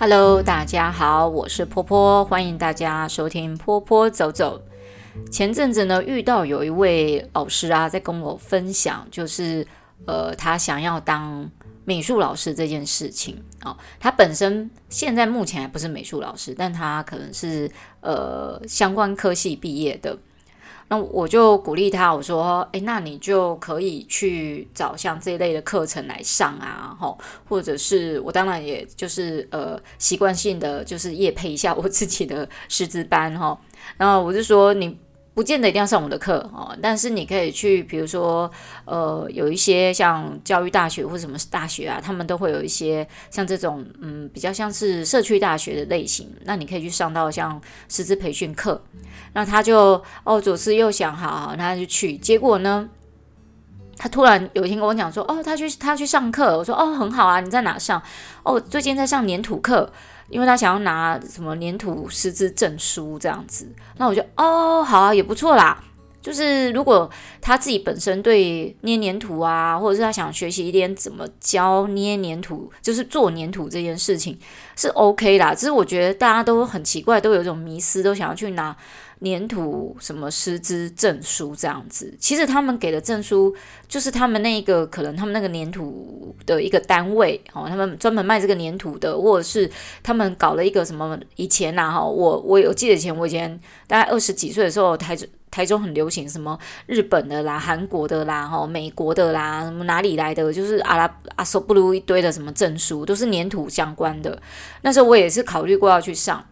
Hello，大家好，我是波波，欢迎大家收听波波走走。前阵子呢，遇到有一位老师啊，在跟我分享，就是呃，他想要当美术老师这件事情、哦。他本身现在目前还不是美术老师，但他可能是呃相关科系毕业的。那我就鼓励他，我说：“诶，那你就可以去找像这一类的课程来上啊，吼，或者是我当然也就是呃习惯性的就是夜配一下我自己的师资班哈。然后我就说你。”不见得一定要上我的课哦，但是你可以去，比如说，呃，有一些像教育大学或者什么大学啊，他们都会有一些像这种，嗯，比较像是社区大学的类型。那你可以去上到像师资培训课。那他就哦，左思右想，好，好，那就去。结果呢，他突然有一天跟我讲说，哦，他去他去上课。我说，哦，很好啊，你在哪上？哦，最近在上黏土课。因为他想要拿什么粘土师资证书这样子，那我就哦，好啊，也不错啦。就是如果他自己本身对捏粘土啊，或者是他想学习一点怎么教捏粘土，就是做粘土这件事情是 OK 啦。只是我觉得大家都很奇怪，都有一种迷思，都想要去拿。黏土什么师资证书这样子，其实他们给的证书就是他们那个可能他们那个黏土的一个单位哦，他们专门卖这个黏土的，或者是他们搞了一个什么以前呐哈，我我有记得以前我以前大概二十几岁的时候，台中台中很流行什么日本的啦、韩国的啦、哈美国的啦，什么哪里来的，就是阿拉阿索布鲁一堆的什么证书，都是黏土相关的。那时候我也是考虑过要去上，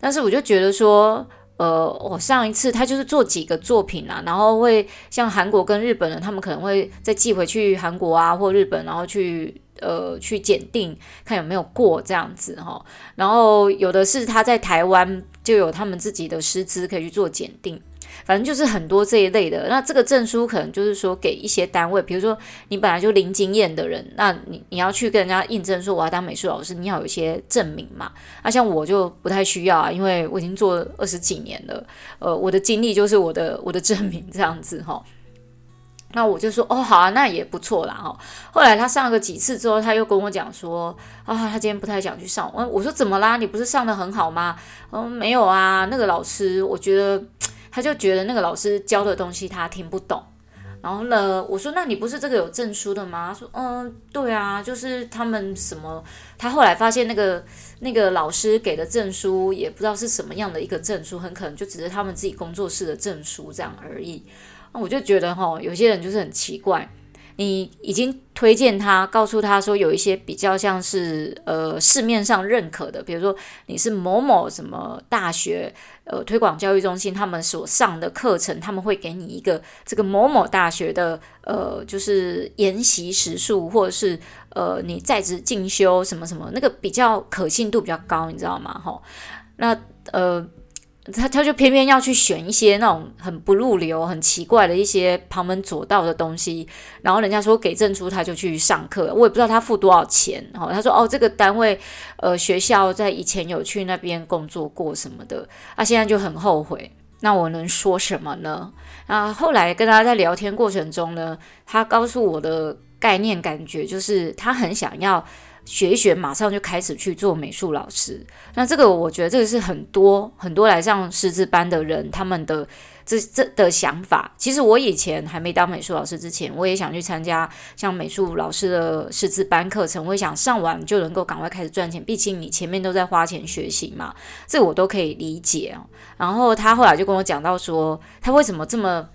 但是我就觉得说。呃，我上一次他就是做几个作品啊，然后会像韩国跟日本人，他们可能会再寄回去韩国啊或日本，然后去呃去检定，看有没有过这样子哈。然后有的是他在台湾就有他们自己的师资可以去做检定。反正就是很多这一类的，那这个证书可能就是说给一些单位，比如说你本来就零经验的人，那你你要去跟人家印证说我要当美术老师，你要有一些证明嘛。那像我就不太需要啊，因为我已经做二十几年了，呃，我的经历就是我的我的证明这样子哈。那我就说哦好啊，那也不错啦哈。后来他上了个几次之后，他又跟我讲说啊，他今天不太想去上。我我说怎么啦？你不是上的很好吗？嗯，没有啊，那个老师我觉得。他就觉得那个老师教的东西他听不懂，然后呢，我说那你不是这个有证书的吗？他说嗯，对啊，就是他们什么，他后来发现那个那个老师给的证书也不知道是什么样的一个证书，很可能就只是他们自己工作室的证书这样而已。那我就觉得哈，有些人就是很奇怪。你已经推荐他，告诉他说有一些比较像是呃市面上认可的，比如说你是某某什么大学呃推广教育中心，他们所上的课程，他们会给你一个这个某某大学的呃就是研习时数，或者是呃你在职进修什么什么，那个比较可信度比较高，你知道吗？齁，那呃。他他就偏偏要去选一些那种很不入流、很奇怪的一些旁门左道的东西，然后人家说给证书，他就去上课。我也不知道他付多少钱。哈，他说哦，这个单位呃学校在以前有去那边工作过什么的，啊，现在就很后悔。那我能说什么呢？啊，后来跟他在聊天过程中呢，他告诉我的概念感觉就是他很想要。学一学，马上就开始去做美术老师。那这个，我觉得这个是很多很多来上师资班的人他们的这这的想法。其实我以前还没当美术老师之前，我也想去参加像美术老师的师资班课程。我也想上完就能够赶快开始赚钱，毕竟你前面都在花钱学习嘛，这我都可以理解。然后他后来就跟我讲到说，他为什么这么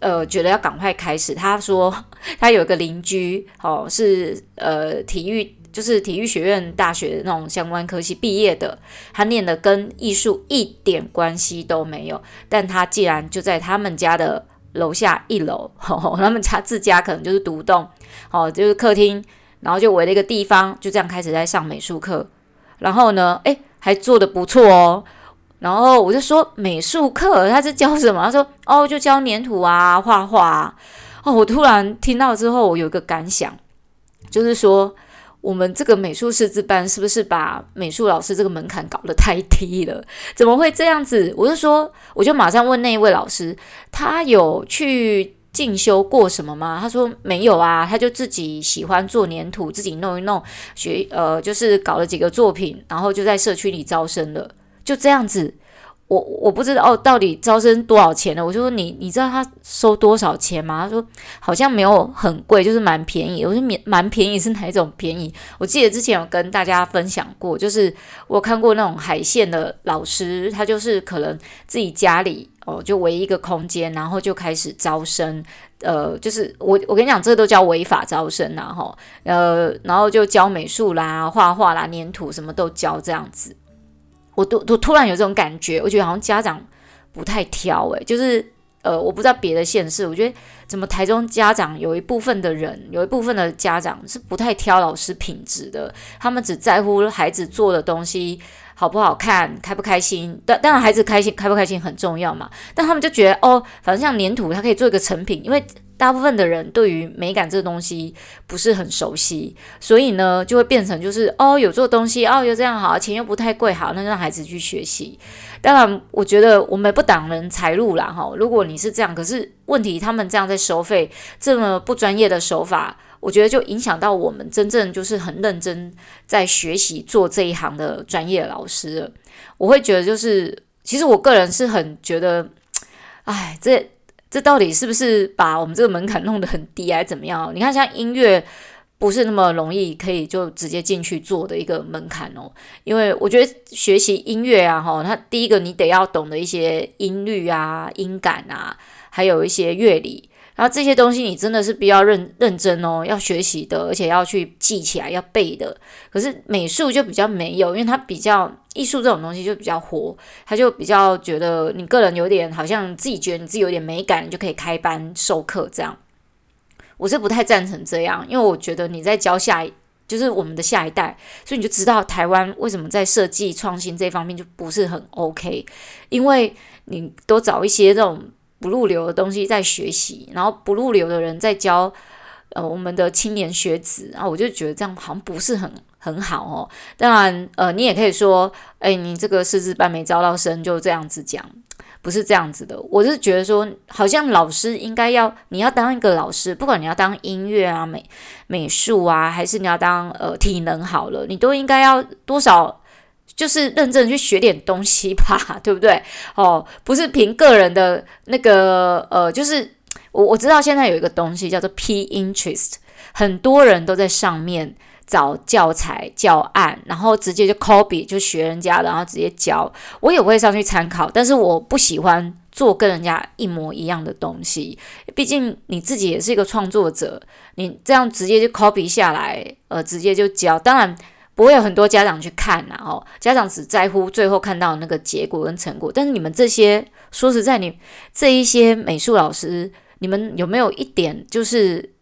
呃觉得要赶快开始？他说 他有一个邻居哦，是呃体育。就是体育学院大学那种相关科系毕业的，他念的跟艺术一点关系都没有，但他既然就在他们家的楼下一楼，他们家自家可能就是独栋，哦，就是客厅，然后就围了一个地方，就这样开始在上美术课，然后呢，诶，还做得不错哦，然后我就说美术课他是教什么？他说哦，就教黏土啊，画画啊，哦，我突然听到之后，我有一个感想，就是说。我们这个美术师资班是不是把美术老师这个门槛搞得太低了？怎么会这样子？我就说，我就马上问那一位老师，他有去进修过什么吗？他说没有啊，他就自己喜欢做黏土，自己弄一弄，学呃就是搞了几个作品，然后就在社区里招生了，就这样子。我我不知道哦，到底招生多少钱呢？我就说你你知道他收多少钱吗？他说好像没有很贵，就是蛮便宜。我说蛮蛮便宜是哪一种便宜？我记得之前有跟大家分享过，就是我看过那种海线的老师，他就是可能自己家里哦就唯一一个空间，然后就开始招生。呃，就是我我跟你讲，这都叫违法招生呐，哈。呃，然后就教美术啦、画画啦、黏土什么都教这样子。我都都突然有这种感觉，我觉得好像家长不太挑诶，就是呃，我不知道别的县市，我觉得怎么台中家长有一部分的人，有一部分的家长是不太挑老师品质的，他们只在乎孩子做的东西好不好看，开不开心。当当然孩子开心开不开心很重要嘛，但他们就觉得哦，反正像黏土，它可以做一个成品，因为。大部分的人对于美感这个东西不是很熟悉，所以呢，就会变成就是哦，有做东西哦，又这样好，钱又不太贵，好，那让孩子去学习。当然，我觉得我们不挡人财路啦，哈。如果你是这样，可是问题他们这样在收费这么不专业的手法，我觉得就影响到我们真正就是很认真在学习做这一行的专业老师。我会觉得就是，其实我个人是很觉得，哎，这。这到底是不是把我们这个门槛弄得很低，还是怎么样？你看，像音乐不是那么容易可以就直接进去做的一个门槛哦。因为我觉得学习音乐啊，哈，它第一个你得要懂得一些音律啊、音感啊，还有一些乐理。然后这些东西你真的是比较认认真哦，要学习的，而且要去记起来，要背的。可是美术就比较没有，因为它比较艺术这种东西就比较活，他就比较觉得你个人有点好像自己觉得你自己有点美感，你就可以开班授课这样。我是不太赞成这样，因为我觉得你在教下一，就是我们的下一代，所以你就知道台湾为什么在设计创新这方面就不是很 OK，因为你都找一些这种。不入流的东西在学习，然后不入流的人在教，呃，我们的青年学子，然后我就觉得这样好像不是很很好哦。当然，呃，你也可以说，哎，你这个师资班没招到生，就这样子讲，不是这样子的。我是觉得说，好像老师应该要，你要当一个老师，不管你要当音乐啊、美美术啊，还是你要当呃体能好了，你都应该要多少。就是认真去学点东西吧，对不对？哦，不是凭个人的那个呃，就是我我知道现在有一个东西叫做 Pinterest，很多人都在上面找教材教案，然后直接就 copy 就学人家，然后直接教。我也会上去参考，但是我不喜欢做跟人家一模一样的东西，毕竟你自己也是一个创作者，你这样直接就 copy 下来，呃，直接就教，当然。不会有很多家长去看呐，哦，家长只在乎最后看到那个结果跟成果。但是你们这些，说实在，你这一些美术老师，你们有没有一点就是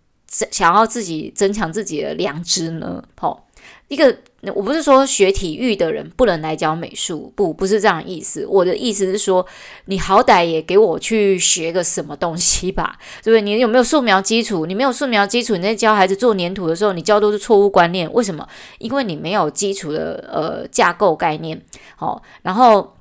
想要自己增强自己的良知呢？哦，一个。我不是说学体育的人不能来教美术，不，不是这样意思。我的意思是说，你好歹也给我去学个什么东西吧，对不对？你有没有素描基础？你没有素描基础，你在教孩子做粘土的时候，你教都是错误观念。为什么？因为你没有基础的呃架构概念，好，然后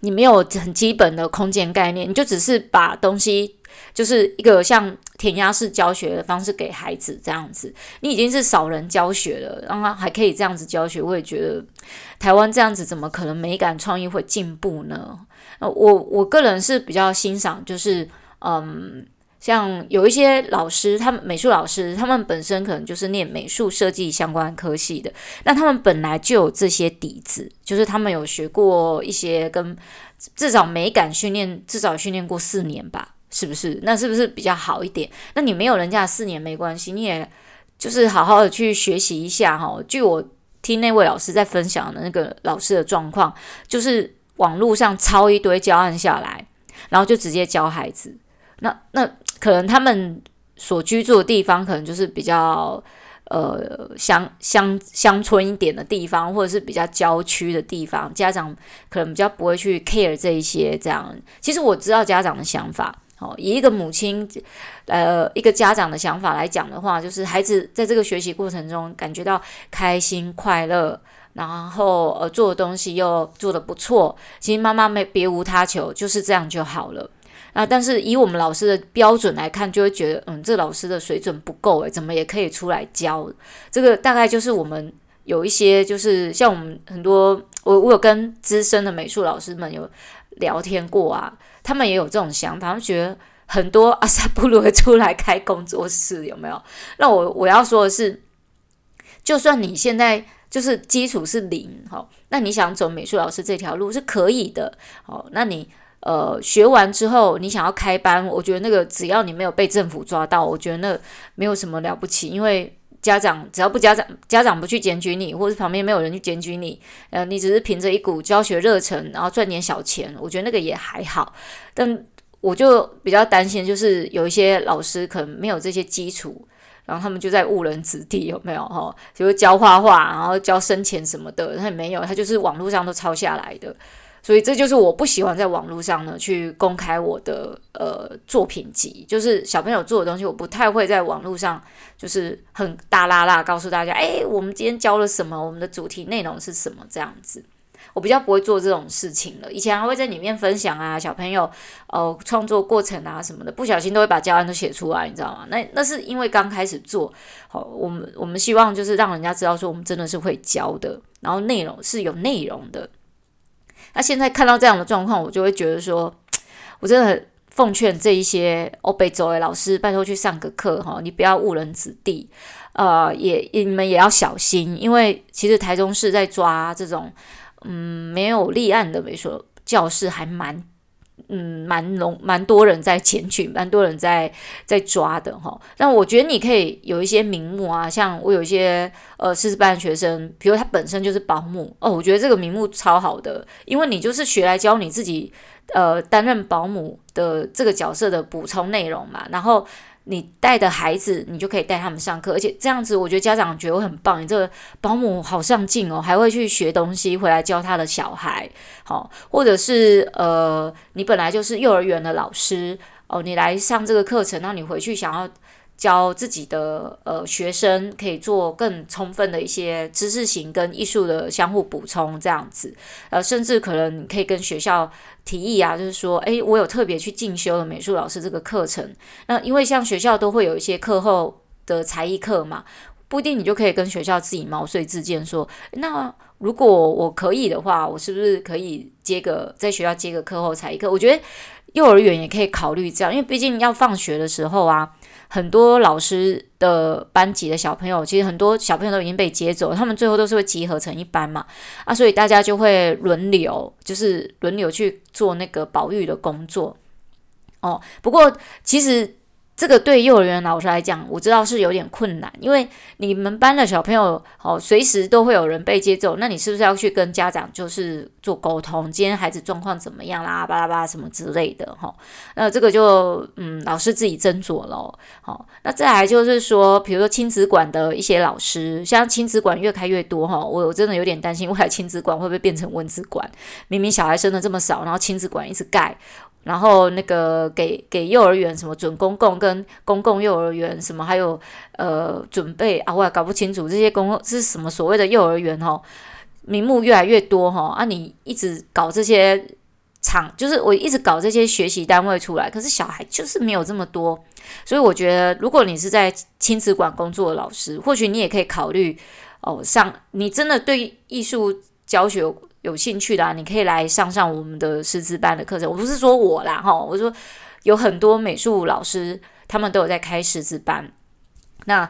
你没有很基本的空间概念，你就只是把东西。就是一个像填鸭式教学的方式给孩子这样子，你已经是少人教学了，然后还可以这样子教学，我也觉得台湾这样子怎么可能美感创意会进步呢？呃，我我个人是比较欣赏，就是嗯，像有一些老师，他们美术老师，他们本身可能就是念美术设计相关科系的，那他们本来就有这些底子，就是他们有学过一些跟至少美感训练，至少训练过四年吧。是不是？那是不是比较好一点？那你没有人家四年没关系，你也就是好好的去学习一下哈。据我听那位老师在分享的那个老师的状况，就是网络上抄一堆教案下来，然后就直接教孩子。那那可能他们所居住的地方，可能就是比较呃乡乡乡村一点的地方，或者是比较郊区的地方，家长可能比较不会去 care 这一些这样。其实我知道家长的想法。以一个母亲，呃，一个家长的想法来讲的话，就是孩子在这个学习过程中感觉到开心快乐，然后呃做的东西又做得不错，其实妈妈没别无他求，就是这样就好了。啊，但是以我们老师的标准来看，就会觉得，嗯，这老师的水准不够诶，怎么也可以出来教？这个大概就是我们有一些，就是像我们很多，我我有跟资深的美术老师们有聊天过啊，他们也有这种想法，他们觉得很多 阿萨布鲁会出来开工作室，有没有？那我我要说的是，就算你现在就是基础是零，哈，那你想走美术老师这条路是可以的，哦，那你。呃，学完之后你想要开班，我觉得那个只要你没有被政府抓到，我觉得那没有什么了不起，因为家长只要不家长家长不去检举你，或者旁边没有人去检举你，呃，你只是凭着一股教学热忱，然后赚点小钱，我觉得那个也还好。但我就比较担心，就是有一些老师可能没有这些基础，然后他们就在误人子弟，有没有哈？就是教画画，然后教生钱什么的，他也没有，他就是网络上都抄下来的。所以这就是我不喜欢在网络上呢去公开我的呃作品集，就是小朋友做的东西，我不太会在网络上就是很大啦啦告诉大家，哎，我们今天教了什么，我们的主题内容是什么这样子，我比较不会做这种事情了。以前还会在里面分享啊，小朋友呃创作过程啊什么的，不小心都会把教案都写出来，你知道吗？那那是因为刚开始做，好，我们我们希望就是让人家知道说我们真的是会教的，然后内容是有内容的。那现在看到这样的状况，我就会觉得说，我真的很奉劝这一些欧北州的老师，拜托去上个课哈，你不要误人子弟，呃，也你们也要小心，因为其实台中市在抓这种嗯没有立案的美术教室还蛮。嗯，蛮浓，蛮多人在前去，蛮多人在在抓的哈。那我觉得你可以有一些名目啊，像我有一些呃师资班的学生，比如他本身就是保姆哦，我觉得这个名目超好的，因为你就是学来教你自己呃担任保姆的这个角色的补充内容嘛，然后。你带的孩子，你就可以带他们上课，而且这样子，我觉得家长觉得我很棒。你这个保姆好上进哦，还会去学东西回来教他的小孩，好，或者是呃，你本来就是幼儿园的老师哦，你来上这个课程，那你回去想要。教自己的呃学生可以做更充分的一些知识型跟艺术的相互补充，这样子，呃，甚至可能你可以跟学校提议啊，就是说，诶，我有特别去进修了美术老师这个课程。那因为像学校都会有一些课后的才艺课嘛，不一定你就可以跟学校自己毛遂自荐说，那如果我可以的话，我是不是可以接个在学校接个课后才艺课？我觉得幼儿园也可以考虑这样，因为毕竟要放学的时候啊。很多老师的班级的小朋友，其实很多小朋友都已经被接走，他们最后都是会集合成一班嘛，啊，所以大家就会轮流，就是轮流去做那个保育的工作。哦，不过其实。这个对幼儿园老师来讲，我知道是有点困难，因为你们班的小朋友哦，随时都会有人被接走，那你是不是要去跟家长就是做沟通？今天孩子状况怎么样啦？巴拉巴拉什么之类的哈、哦。那这个就嗯，老师自己斟酌喽。好、哦，那再来就是说，比如说亲子馆的一些老师，像亲子馆越开越多哈、哦，我我真的有点担心，未来亲子馆会不会变成蚊子馆？明明小孩生的这么少，然后亲子馆一直盖。然后那个给给幼儿园什么准公共跟公共幼儿园什么还有呃准备啊，我也搞不清楚这些公共是什么所谓的幼儿园哦，名目越来越多哈啊，你一直搞这些场，就是我一直搞这些学习单位出来，可是小孩就是没有这么多，所以我觉得如果你是在亲子馆工作的老师，或许你也可以考虑哦，上你真的对艺术教学。有兴趣的啊，你可以来上上我们的师资班的课程。我不是说我啦，哈，我说有很多美术老师，他们都有在开师资班。那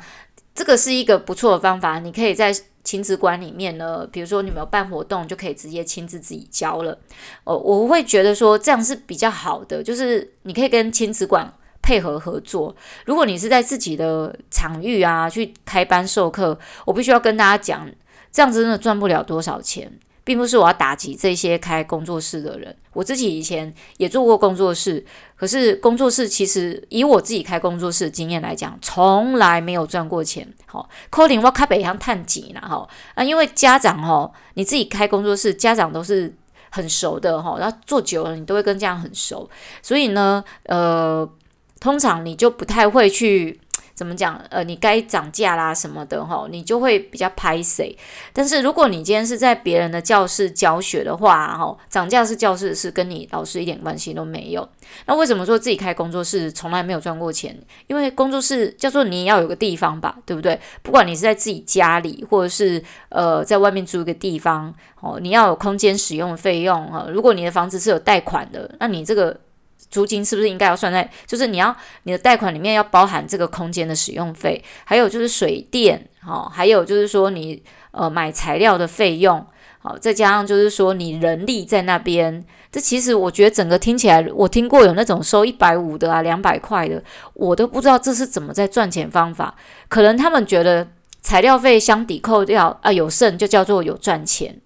这个是一个不错的方法，你可以在亲子馆里面呢，比如说你们有办活动，就可以直接亲自自己教了。哦，我会觉得说这样是比较好的，就是你可以跟亲子馆配合合作。如果你是在自己的场域啊去开班授课，我必须要跟大家讲，这样子真的赚不了多少钱。并不是我要打击这些开工作室的人，我自己以前也做过工作室，可是工作室其实以我自己开工作室的经验来讲，从来没有赚过钱。好，可能我卡北向探级了哈啊，因为家长哈，你自己开工作室，家长都是很熟的哈，然后做久了，你都会跟家长很熟，所以呢，呃，通常你就不太会去。怎么讲？呃，你该涨价啦什么的哈，你就会比较拍谁。但是如果你今天是在别人的教室教学的话，哈，涨价是教室的事，跟你老师一点关系都没有。那为什么说自己开工作室从来没有赚过钱？因为工作室叫做你也要有个地方吧，对不对？不管你是在自己家里，或者是呃在外面租一个地方，哦，你要有空间使用费用哈。如果你的房子是有贷款的，那你这个。租金是不是应该要算在？就是你要你的贷款里面要包含这个空间的使用费，还有就是水电，好，还有就是说你呃买材料的费用，好，再加上就是说你人力在那边。这其实我觉得整个听起来，我听过有那种收一百五的啊，两百块的，我都不知道这是怎么在赚钱方法。可能他们觉得材料费相抵扣掉啊，有剩就叫做有赚钱，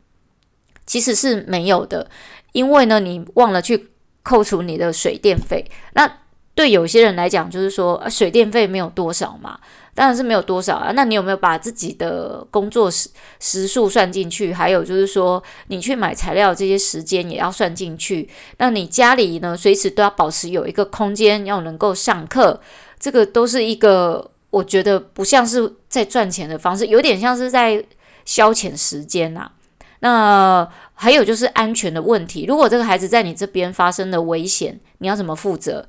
其实是没有的，因为呢你忘了去。扣除你的水电费，那对有些人来讲，就是说，啊，水电费没有多少嘛，当然是没有多少啊。那你有没有把自己的工作时时数算进去？还有就是说，你去买材料这些时间也要算进去。那你家里呢，随时都要保持有一个空间，要能够上课，这个都是一个我觉得不像是在赚钱的方式，有点像是在消遣时间呐、啊。那还有就是安全的问题，如果这个孩子在你这边发生的危险，你要怎么负责？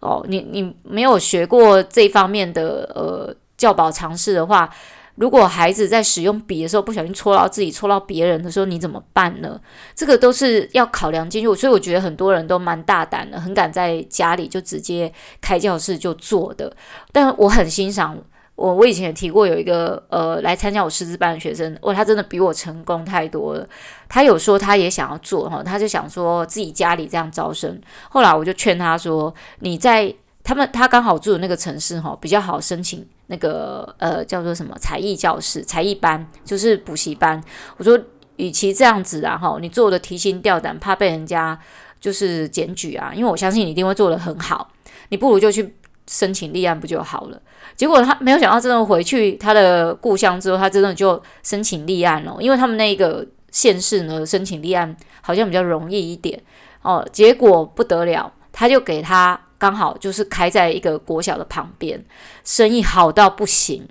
哦，你你没有学过这方面的呃教保常识的话，如果孩子在使用笔的时候不小心戳到自己、戳到别人的时候，你怎么办呢？这个都是要考量进去，所以我觉得很多人都蛮大胆的，很敢在家里就直接开教室就做的，但我很欣赏。我我以前也提过，有一个呃来参加我师资班的学生，哇，他真的比我成功太多了。他有说他也想要做哈，他就想说自己家里这样招生。后来我就劝他说，你在他们他刚好住的那个城市哈，比较好申请那个呃叫做什么才艺教室、才艺班，就是补习班。我说，与其这样子啊哈，你做的提心吊胆，怕被人家就是检举啊，因为我相信你一定会做得很好，你不如就去。申请立案不就好了？结果他没有想到，真的回去他的故乡之后，他真的就申请立案了。因为他们那个县市呢，申请立案好像比较容易一点哦。结果不得了，他就给他刚好就是开在一个国小的旁边，生意好到不行。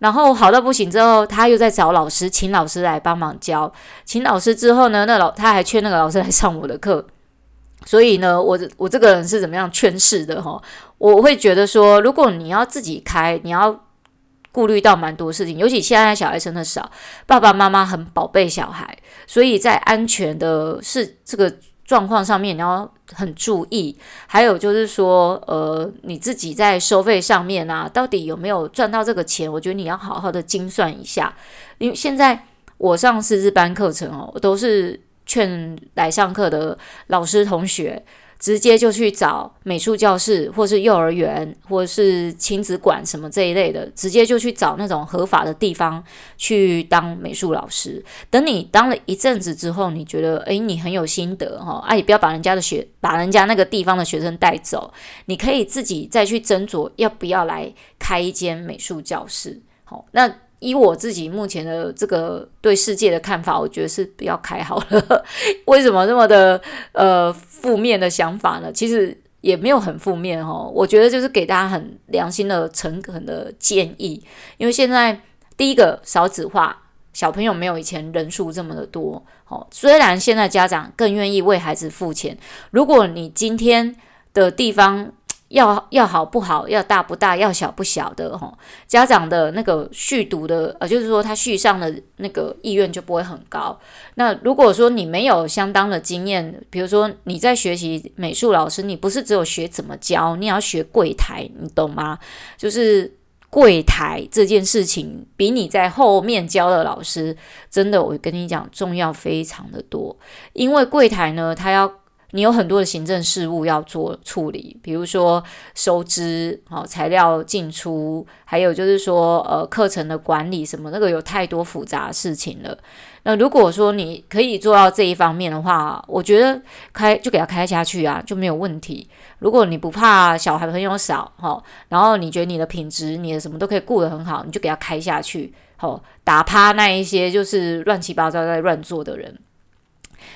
然后好到不行之后，他又在找老师，请老师来帮忙教。请老师之后呢，那老他还劝那个老师来上我的课。所以呢，我我这个人是怎么样劝世的哈？我会觉得说，如果你要自己开，你要顾虑到蛮多事情，尤其现在小孩生的少，爸爸妈妈很宝贝小孩，所以在安全的是这个状况上面你要很注意。还有就是说，呃，你自己在收费上面啊，到底有没有赚到这个钱？我觉得你要好好的精算一下。因为现在我上师资班课程哦，我都是。劝来上课的老师同学，直接就去找美术教室，或是幼儿园，或是亲子馆什么这一类的，直接就去找那种合法的地方去当美术老师。等你当了一阵子之后，你觉得诶，你很有心得哈，啊，也不要把人家的学，把人家那个地方的学生带走，你可以自己再去斟酌要不要来开一间美术教室。好，那。以我自己目前的这个对世界的看法，我觉得是不要开好了。为什么这么的呃负面的想法呢？其实也没有很负面哦。我觉得就是给大家很良心的、诚恳的建议。因为现在第一个少子化，小朋友没有以前人数这么的多。哦，虽然现在家长更愿意为孩子付钱，如果你今天的地方。要要好不好，要大不大，要小不小的哈，家长的那个续读的呃，就是说他续上的那个意愿就不会很高。那如果说你没有相当的经验，比如说你在学习美术老师，你不是只有学怎么教，你要学柜台，你懂吗？就是柜台这件事情，比你在后面教的老师，真的，我跟你讲，重要非常的多。因为柜台呢，他要。你有很多的行政事务要做处理，比如说收支、好材料进出，还有就是说呃课程的管理什么，那个有太多复杂事情了。那如果说你可以做到这一方面的话，我觉得开就给他开下去啊，就没有问题。如果你不怕小孩朋友少哈，然后你觉得你的品质、你的什么都可以顾得很好，你就给他开下去，好打趴那一些就是乱七八糟在乱做的人。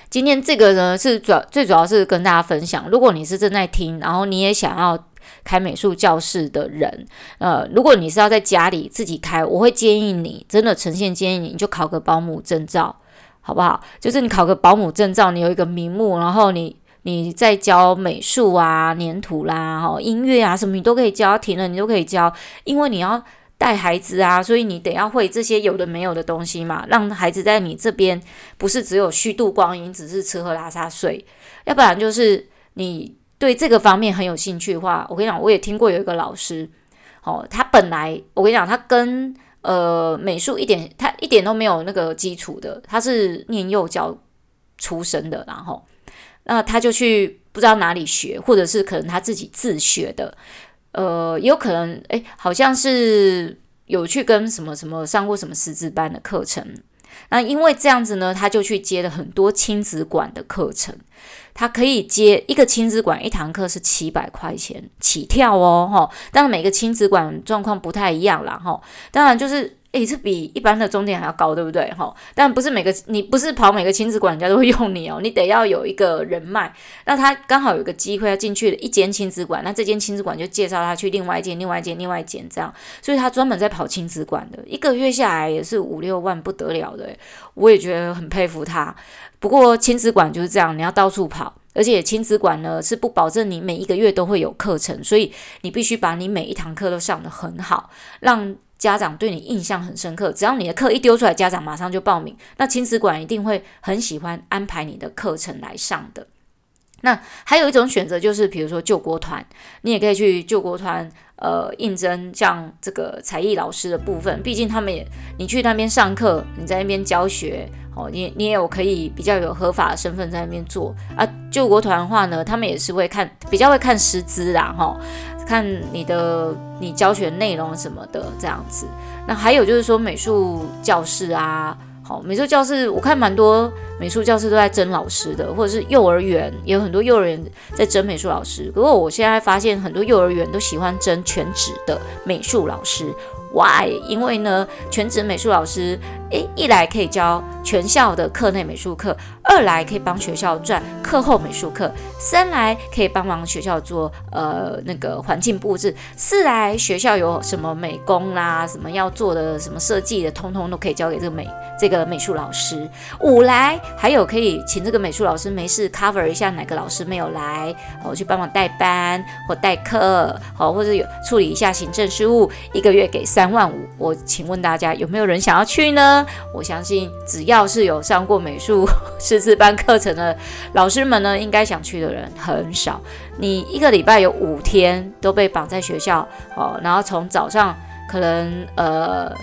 今天这个呢是主要最主要是跟大家分享，如果你是正在听，然后你也想要开美术教室的人，呃，如果你是要在家里自己开，我会建议你，真的诚心建议你，你就考个保姆证照，好不好？就是你考个保姆证照，你有一个名目，然后你你在教美术啊、黏土啦、哈音乐啊什么，你都可以教，停了你都可以教，因为你要。带孩子啊，所以你得要会这些有的没有的东西嘛，让孩子在你这边不是只有虚度光阴，只是吃喝拉撒睡，要不然就是你对这个方面很有兴趣的话，我跟你讲，我也听过有一个老师，哦，他本来我跟你讲，他跟呃美术一点，他一点都没有那个基础的，他是念幼教出身的，然后那他就去不知道哪里学，或者是可能他自己自学的。呃，有可能，哎，好像是有去跟什么什么上过什么师资班的课程。那因为这样子呢，他就去接了很多亲子馆的课程。他可以接一个亲子馆，一堂课是七百块钱起跳哦，哈。当然每个亲子馆状况不太一样啦，哈。当然就是。诶，这比一般的中点还要高，对不对？哈，但不是每个你不是跑每个亲子馆人家都会用你哦，你得要有一个人脉。那他刚好有个机会要进去了一间亲子馆，那这间亲子馆就介绍他去另外一间、另外一间、另外一间这样，所以他专门在跑亲子馆的，一个月下来也是五六万，不得了的。我也觉得很佩服他。不过亲子馆就是这样，你要到处跑，而且亲子馆呢是不保证你每一个月都会有课程，所以你必须把你每一堂课都上得很好，让。家长对你印象很深刻，只要你的课一丢出来，家长马上就报名。那亲子馆一定会很喜欢安排你的课程来上的。那还有一种选择就是，比如说救国团，你也可以去救国团，呃，应征像这个才艺老师的部分。毕竟他们也，你去那边上课，你在那边教学，哦，你你也有可以比较有合法的身份在那边做啊。救国团的话呢，他们也是会看，比较会看师资啦，哈、哦。看你的你教学内容什么的这样子，那还有就是说美术教室啊，好，美术教室我看蛮多美术教室都在争老师的，或者是幼儿园也有很多幼儿园在争美术老师。不过我现在发现很多幼儿园都喜欢争全职的美术老师，Why？因为呢，全职美术老师。诶，一来可以教全校的课内美术课，二来可以帮学校赚课后美术课，三来可以帮忙学校做呃那个环境布置，四来学校有什么美工啦，什么要做的什么设计的，通通都可以交给这个美这个美术老师。五来还有可以请这个美术老师没事 cover 一下哪个老师没有来，我去帮忙代班或代课，好或者有处理一下行政事务，一个月给三万五。我请问大家有没有人想要去呢？我相信，只要是有上过美术 师资班课程的老师们呢，应该想去的人很少。你一个礼拜有五天都被绑在学校哦，然后从早上可能呃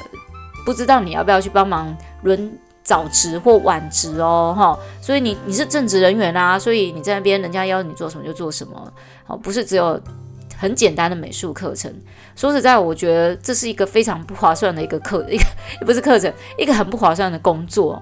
不知道你要不要去帮忙轮早值或晚值哦，哈、所以你你是正职人员啊，所以你在那边人家要你做什么就做什么，哦，不是只有。很简单的美术课程，说实在，我觉得这是一个非常不划算的一个课，一个也不是课程，一个很不划算的工作。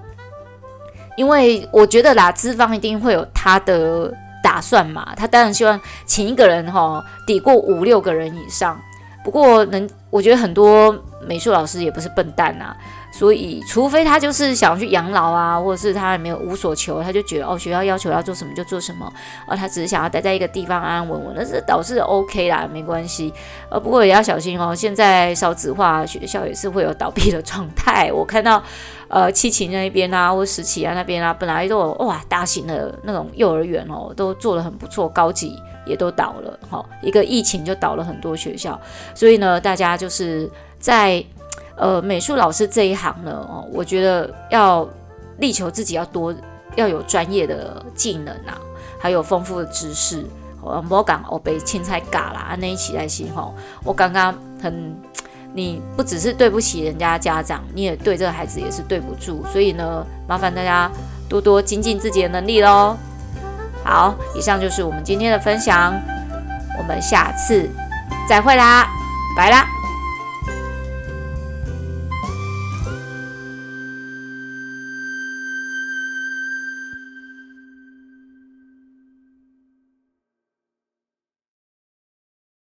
因为我觉得啦，资方一定会有他的打算嘛，他当然希望请一个人哈、抵过五六个人以上。不过能，我觉得很多美术老师也不是笨蛋啊。所以，除非他就是想要去养老啊，或者是他也没有无所求，他就觉得哦，学校要求要做什么就做什么，而他只是想要待在一个地方安安稳稳，那是导师 OK 啦，没关系。呃，不过也要小心哦，现在少子化，学校也是会有倒闭的状态。我看到，呃，七期那边啊，或十七啊那边啊，本来都有哇，大型的那种幼儿园哦，都做得很不错，高级也都倒了，哈、一个疫情就倒了很多学校。所以呢，大家就是在。呃，美术老师这一行呢，哦，我觉得要力求自己要多，要有专业的技能啊，还有丰富的知识。我莫讲我被青菜嘎啦，那一起来行吼。我刚刚很，你不只是对不起人家家长，你也对这个孩子也是对不住。所以呢，麻烦大家多多精进自己的能力喽。好，以上就是我们今天的分享，我们下次再会啦，拜啦。